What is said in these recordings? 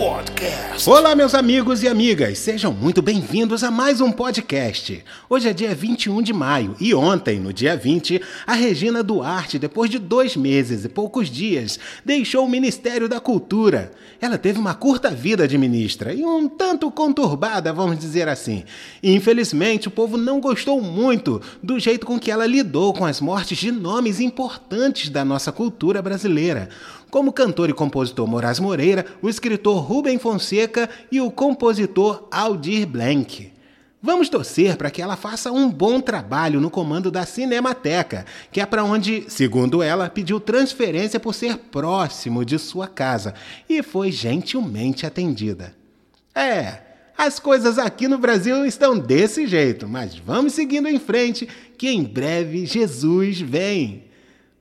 Podcast. Olá, meus amigos e amigas, sejam muito bem-vindos a mais um podcast. Hoje é dia 21 de maio e ontem, no dia 20, a Regina Duarte, depois de dois meses e poucos dias, deixou o Ministério da Cultura. Ela teve uma curta vida de ministra e um tanto conturbada, vamos dizer assim. E, infelizmente, o povo não gostou muito do jeito com que ela lidou com as mortes de nomes importantes da nossa cultura brasileira como cantor e compositor Moraes Moreira, o escritor Rubem Fonseca e o compositor Aldir Blanc. Vamos torcer para que ela faça um bom trabalho no comando da Cinemateca, que é para onde, segundo ela, pediu transferência por ser próximo de sua casa e foi gentilmente atendida. É, as coisas aqui no Brasil estão desse jeito, mas vamos seguindo em frente, que em breve Jesus vem.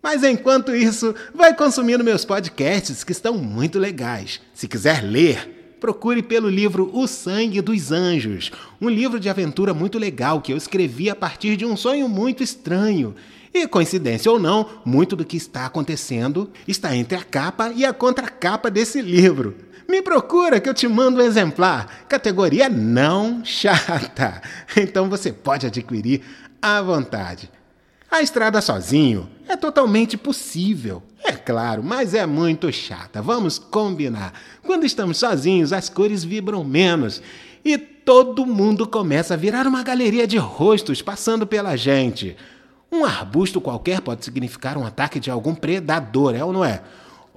Mas enquanto isso, vai consumindo meus podcasts que estão muito legais. Se quiser ler, procure pelo livro O Sangue dos Anjos, um livro de aventura muito legal que eu escrevi a partir de um sonho muito estranho. E coincidência ou não, muito do que está acontecendo está entre a capa e a contracapa desse livro. Me procura que eu te mando um exemplar. Categoria não chata. Então você pode adquirir à vontade. A estrada sozinho é totalmente possível, é claro, mas é muito chata. Vamos combinar. Quando estamos sozinhos, as cores vibram menos e todo mundo começa a virar uma galeria de rostos passando pela gente. Um arbusto qualquer pode significar um ataque de algum predador, é ou não é?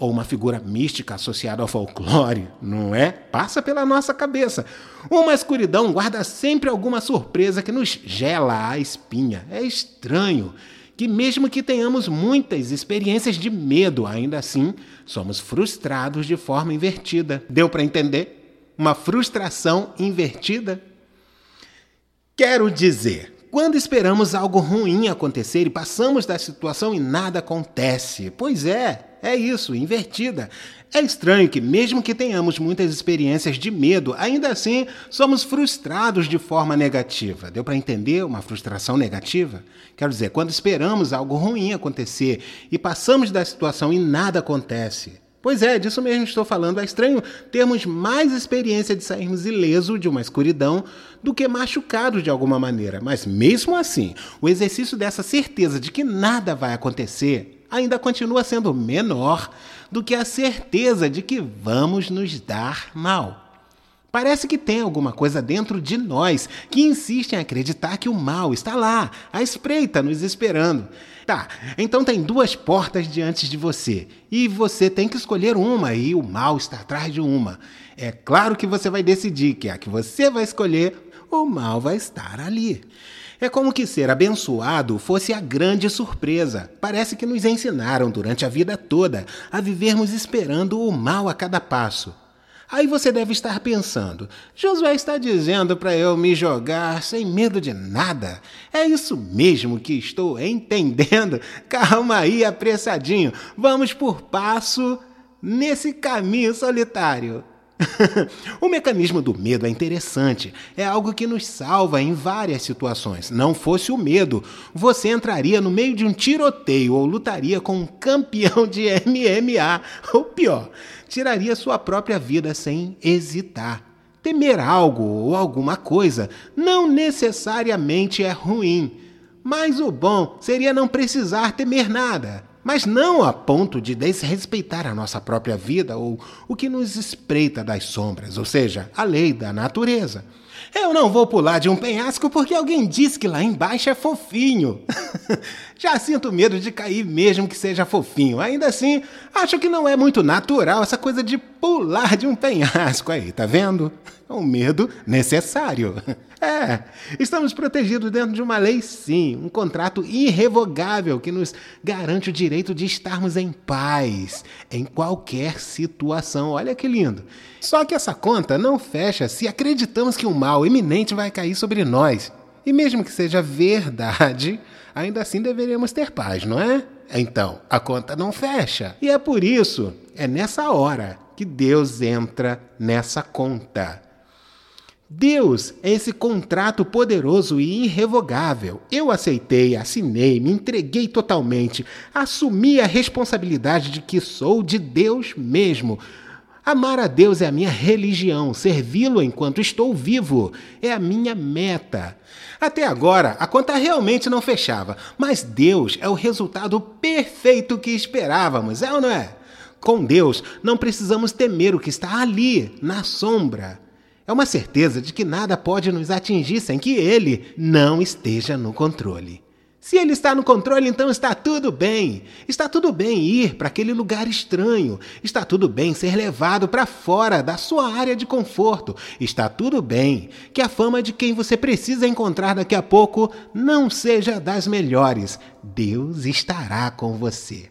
Ou uma figura mística associada ao folclore, não é? Passa pela nossa cabeça. Uma escuridão guarda sempre alguma surpresa que nos gela a espinha. É estranho que, mesmo que tenhamos muitas experiências de medo, ainda assim somos frustrados de forma invertida. Deu para entender? Uma frustração invertida? Quero dizer, quando esperamos algo ruim acontecer e passamos da situação e nada acontece. Pois é, é isso, invertida. É estranho que, mesmo que tenhamos muitas experiências de medo, ainda assim somos frustrados de forma negativa. Deu para entender uma frustração negativa? Quero dizer, quando esperamos algo ruim acontecer e passamos da situação e nada acontece. Pois é, disso mesmo estou falando. É estranho termos mais experiência de sairmos ileso de uma escuridão do que machucados de alguma maneira. Mas mesmo assim, o exercício dessa certeza de que nada vai acontecer ainda continua sendo menor do que a certeza de que vamos nos dar mal. Parece que tem alguma coisa dentro de nós que insiste em acreditar que o mal está lá, à espreita, nos esperando. Tá, então tem duas portas diante de você e você tem que escolher uma e o mal está atrás de uma. É claro que você vai decidir que a que você vai escolher, o mal vai estar ali. É como que ser abençoado fosse a grande surpresa. Parece que nos ensinaram durante a vida toda a vivermos esperando o mal a cada passo. Aí você deve estar pensando: Josué está dizendo para eu me jogar sem medo de nada. É isso mesmo que estou entendendo. Calma aí, apressadinho. Vamos por passo nesse caminho solitário. o mecanismo do medo é interessante. É algo que nos salva em várias situações. Não fosse o medo, você entraria no meio de um tiroteio ou lutaria com um campeão de MMA. Ou pior, tiraria sua própria vida sem hesitar. Temer algo ou alguma coisa não necessariamente é ruim. Mas o bom seria não precisar temer nada mas não a ponto de desrespeitar a nossa própria vida ou o que nos espreita das sombras, ou seja, a lei da natureza. Eu não vou pular de um penhasco porque alguém disse que lá embaixo é fofinho. Já sinto medo de cair mesmo que seja fofinho. Ainda assim, acho que não é muito natural essa coisa de pular de um penhasco aí, tá vendo? É um medo necessário. É, estamos protegidos dentro de uma lei, sim, um contrato irrevogável que nos garante o direito de estarmos em paz em qualquer situação. Olha que lindo. Só que essa conta não fecha se acreditamos que um mal iminente vai cair sobre nós. E mesmo que seja verdade, ainda assim deveríamos ter paz, não é? Então, a conta não fecha. E é por isso, é nessa hora que Deus entra nessa conta. Deus é esse contrato poderoso e irrevogável. Eu aceitei, assinei, me entreguei totalmente, assumi a responsabilidade de que sou de Deus mesmo. Amar a Deus é a minha religião, servi-lo enquanto estou vivo é a minha meta. Até agora, a conta realmente não fechava, mas Deus é o resultado perfeito que esperávamos, é ou não é? Com Deus, não precisamos temer o que está ali, na sombra. É uma certeza de que nada pode nos atingir sem que Ele não esteja no controle. Se ele está no controle, então está tudo bem. Está tudo bem ir para aquele lugar estranho. Está tudo bem ser levado para fora da sua área de conforto. Está tudo bem que a fama de quem você precisa encontrar daqui a pouco não seja das melhores. Deus estará com você.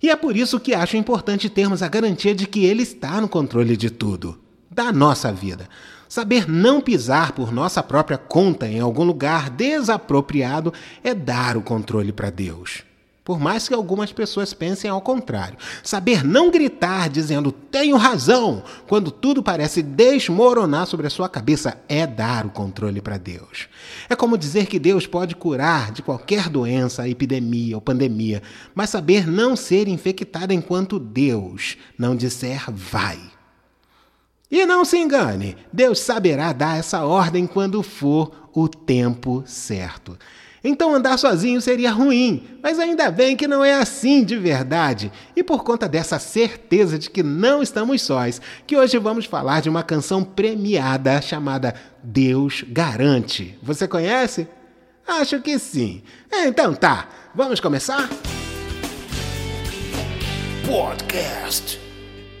E é por isso que acho importante termos a garantia de que Ele está no controle de tudo, da nossa vida. Saber não pisar por nossa própria conta em algum lugar desapropriado é dar o controle para Deus. Por mais que algumas pessoas pensem ao contrário. Saber não gritar dizendo tenho razão quando tudo parece desmoronar sobre a sua cabeça é dar o controle para Deus. É como dizer que Deus pode curar de qualquer doença, epidemia ou pandemia, mas saber não ser infectado enquanto Deus não disser vai. E não se engane, Deus saberá dar essa ordem quando for o tempo certo. Então andar sozinho seria ruim, mas ainda bem que não é assim de verdade. E por conta dessa certeza de que não estamos sós, que hoje vamos falar de uma canção premiada chamada Deus Garante. Você conhece? Acho que sim. Então tá, vamos começar? Podcast.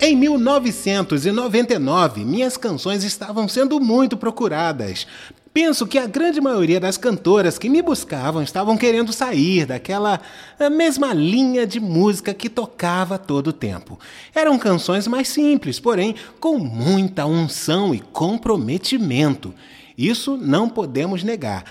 Em 1999, minhas canções estavam sendo muito procuradas. Penso que a grande maioria das cantoras que me buscavam estavam querendo sair daquela eh, mesma linha de música que tocava todo o tempo. Eram canções mais simples, porém com muita unção e comprometimento. Isso não podemos negar.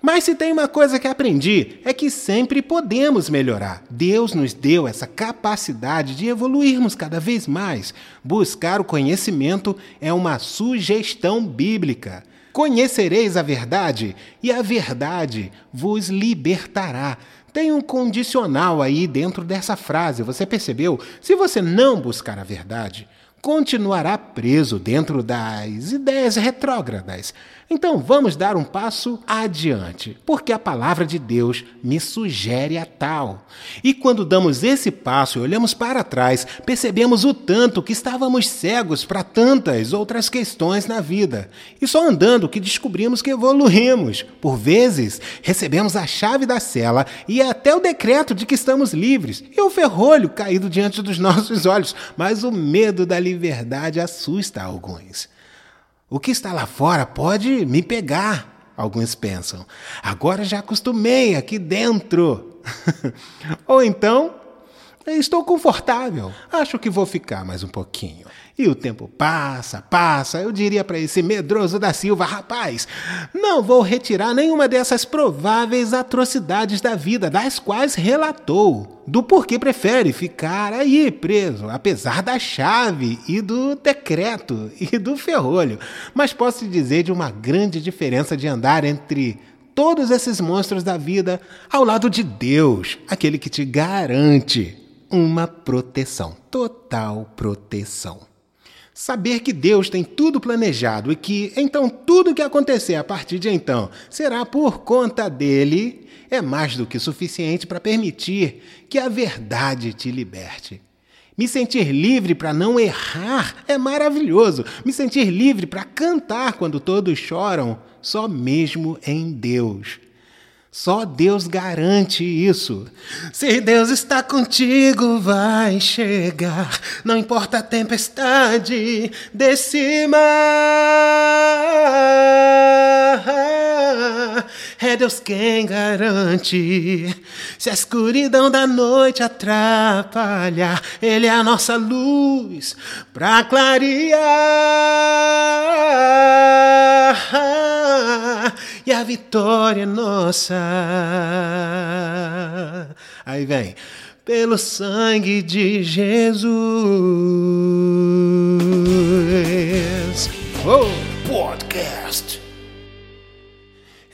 Mas se tem uma coisa que aprendi, é que sempre podemos melhorar. Deus nos deu essa capacidade de evoluirmos cada vez mais. Buscar o conhecimento é uma sugestão bíblica. Conhecereis a verdade, e a verdade vos libertará. Tem um condicional aí dentro dessa frase, você percebeu? Se você não buscar a verdade, continuará preso dentro das ideias retrógradas. Então vamos dar um passo adiante, porque a palavra de Deus me sugere a tal. E quando damos esse passo e olhamos para trás, percebemos o tanto que estávamos cegos para tantas outras questões na vida. E só andando que descobrimos que evoluímos. Por vezes, recebemos a chave da cela e até o decreto de que estamos livres, e o ferrolho caído diante dos nossos olhos, mas o medo da liberdade assusta alguns. O que está lá fora pode me pegar, alguns pensam. Agora já acostumei aqui dentro. Ou então, estou confortável. Acho que vou ficar mais um pouquinho. E o tempo passa, passa. Eu diria para esse medroso da Silva, rapaz, não vou retirar nenhuma dessas prováveis atrocidades da vida, das quais relatou, do porquê prefere ficar aí preso, apesar da chave e do decreto e do ferrolho. Mas posso dizer de uma grande diferença de andar entre todos esses monstros da vida ao lado de Deus, aquele que te garante uma proteção, total proteção. Saber que Deus tem tudo planejado e que então tudo que acontecer a partir de então será por conta dele é mais do que suficiente para permitir que a verdade te liberte. Me sentir livre para não errar é maravilhoso. Me sentir livre para cantar quando todos choram, só mesmo em Deus. Só Deus garante isso. Se Deus está contigo, vai chegar. Não importa a tempestade desse mar. É Deus quem garante. Se a escuridão da noite atrapalhar, Ele é a nossa luz para clarear e a vitória é nossa. Aí vem, pelo sangue de Jesus. Oh, podcast.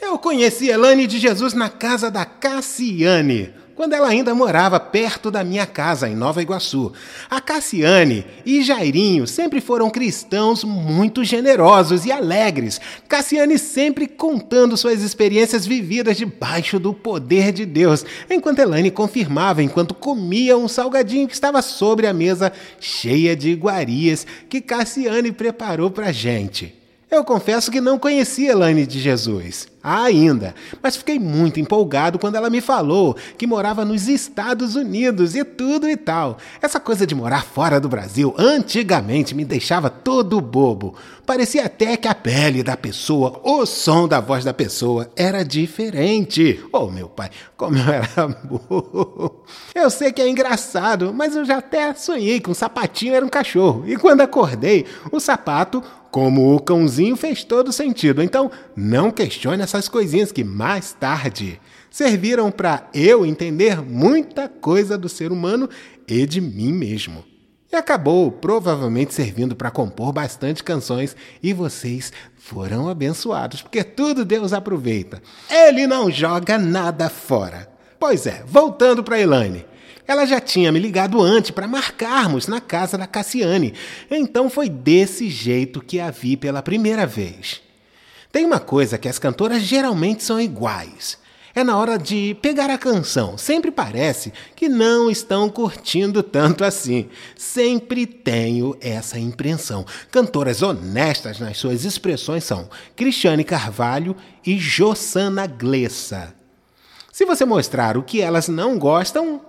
Eu conheci Elane de Jesus na casa da Cassiane. Quando ela ainda morava perto da minha casa, em Nova Iguaçu. A Cassiane e Jairinho sempre foram cristãos muito generosos e alegres. Cassiane sempre contando suas experiências vividas debaixo do poder de Deus, enquanto Elaine confirmava enquanto comia um salgadinho que estava sobre a mesa cheia de iguarias que Cassiane preparou para gente. Eu confesso que não conhecia Elaine de Jesus ainda, mas fiquei muito empolgado quando ela me falou que morava nos Estados Unidos e tudo e tal. Essa coisa de morar fora do Brasil antigamente me deixava todo bobo. Parecia até que a pele da pessoa, o som da voz da pessoa era diferente. Oh, meu pai, como eu era burro. Eu sei que é engraçado, mas eu já até sonhei que um sapatinho era um cachorro. E quando acordei, o sapato como o cãozinho fez todo sentido. Então, não questione essas coisinhas que mais tarde serviram para eu entender muita coisa do ser humano e de mim mesmo. E acabou provavelmente servindo para compor bastante canções e vocês foram abençoados, porque tudo Deus aproveita. Ele não joga nada fora. Pois é, voltando para Elaine. Ela já tinha me ligado antes para marcarmos na casa da Cassiane. Então foi desse jeito que a vi pela primeira vez. Tem uma coisa que as cantoras geralmente são iguais. É na hora de pegar a canção. Sempre parece que não estão curtindo tanto assim. Sempre tenho essa impressão. Cantoras honestas nas suas expressões são Cristiane Carvalho e Jossana Glessa. Se você mostrar o que elas não gostam,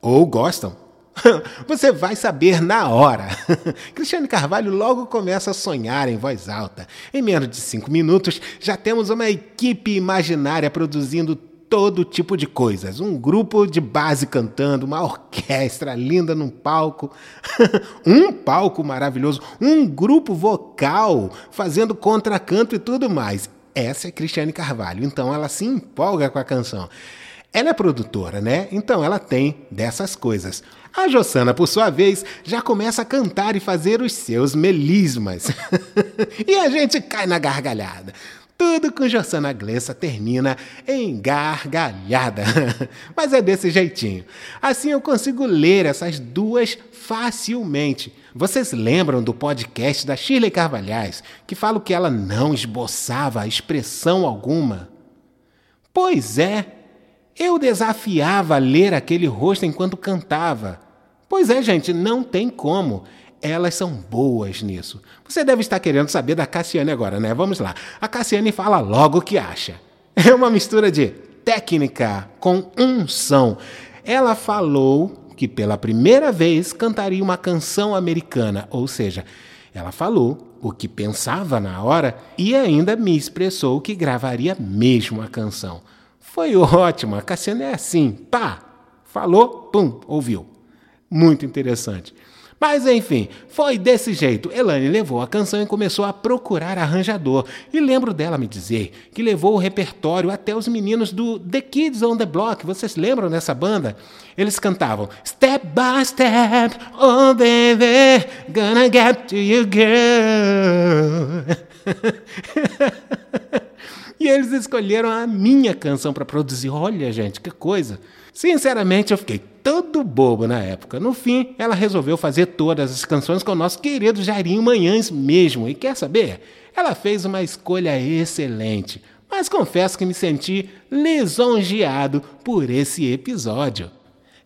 ou gostam. Você vai saber na hora. Cristiane Carvalho logo começa a sonhar em voz alta. Em menos de cinco minutos, já temos uma equipe imaginária produzindo todo tipo de coisas. Um grupo de base cantando, uma orquestra linda num palco, um palco maravilhoso, um grupo vocal fazendo contracanto e tudo mais. Essa é Cristiane Carvalho, então ela se empolga com a canção. Ela é produtora, né? Então ela tem dessas coisas. A Jossana, por sua vez, já começa a cantar e fazer os seus melismas. e a gente cai na gargalhada. Tudo com Jossana Glessa termina em gargalhada. Mas é desse jeitinho. Assim eu consigo ler essas duas facilmente. Vocês lembram do podcast da Shirley Carvalhais, que fala que ela não esboçava expressão alguma? Pois é, eu desafiava a ler aquele rosto enquanto cantava. Pois é, gente, não tem como. Elas são boas nisso. Você deve estar querendo saber da Cassiane agora, né? Vamos lá. A Cassiane fala logo o que acha. É uma mistura de técnica com unção. Ela falou que pela primeira vez cantaria uma canção americana, ou seja, ela falou o que pensava na hora e ainda me expressou que gravaria mesmo a canção. Foi ótimo. A Cassiana é assim, pá, falou, pum, ouviu. Muito interessante. Mas enfim, foi desse jeito. Elaine levou a canção e começou a procurar arranjador. E lembro dela me dizer que levou o repertório até os meninos do The Kids on the Block. Vocês lembram dessa banda? Eles cantavam Step by step, oh baby, gonna get to you girl. E eles escolheram a minha canção para produzir. Olha, gente, que coisa. Sinceramente, eu fiquei todo bobo na época. No fim, ela resolveu fazer todas as canções com o nosso querido Jairinho Manhães mesmo. E quer saber? Ela fez uma escolha excelente. Mas confesso que me senti lisonjeado por esse episódio.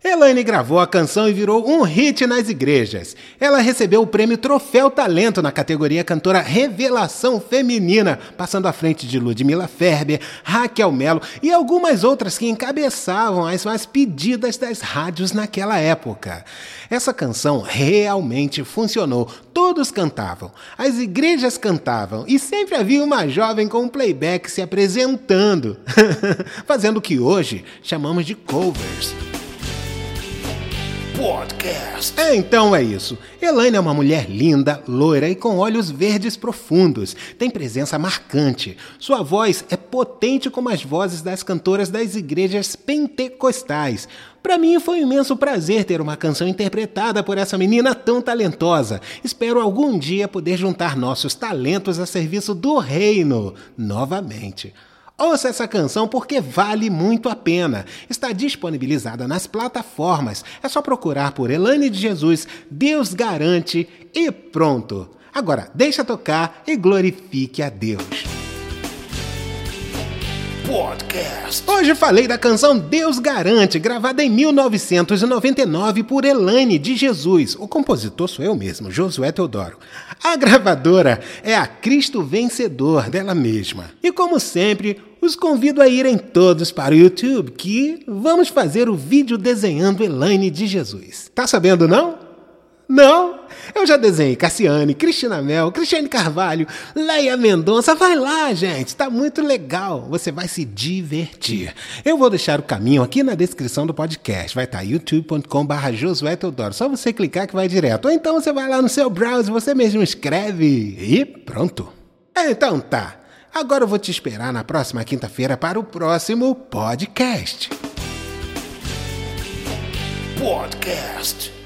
Elaine gravou a canção e virou um hit nas igrejas. Ela recebeu o prêmio Troféu Talento na categoria Cantora Revelação Feminina, passando à frente de Ludmilla Ferber, Raquel Melo e algumas outras que encabeçavam as mais pedidas das rádios naquela época. Essa canção realmente funcionou. Todos cantavam, as igrejas cantavam e sempre havia uma jovem com um playback se apresentando, fazendo o que hoje chamamos de covers. Podcast. É, então é isso. Elaine é uma mulher linda, loira e com olhos verdes profundos. Tem presença marcante. Sua voz é potente como as vozes das cantoras das igrejas pentecostais. Para mim foi um imenso prazer ter uma canção interpretada por essa menina tão talentosa. Espero algum dia poder juntar nossos talentos a serviço do reino novamente. Ouça essa canção porque vale muito a pena. Está disponibilizada nas plataformas. É só procurar por Elane de Jesus, Deus garante e pronto. Agora, deixa tocar e glorifique a Deus. Podcast. Hoje falei da canção Deus Garante, gravada em 1999 por Elaine de Jesus. O compositor sou eu mesmo, Josué Teodoro. A gravadora é a Cristo Vencedor dela mesma. E como sempre, os convido a irem todos para o YouTube que vamos fazer o vídeo desenhando Elaine de Jesus. Tá sabendo não? Não? Eu já desenhei Cassiane, Cristina Mel, Cristiane Carvalho, Leia Mendonça. Vai lá, gente, tá muito legal. Você vai se divertir. Eu vou deixar o caminho aqui na descrição do podcast. Vai estar tá youtube.com/barra Josué Teodoro. Só você clicar que vai direto. Ou então você vai lá no seu browser, você mesmo escreve e pronto. Então tá. Agora eu vou te esperar na próxima quinta-feira para o próximo podcast. Podcast.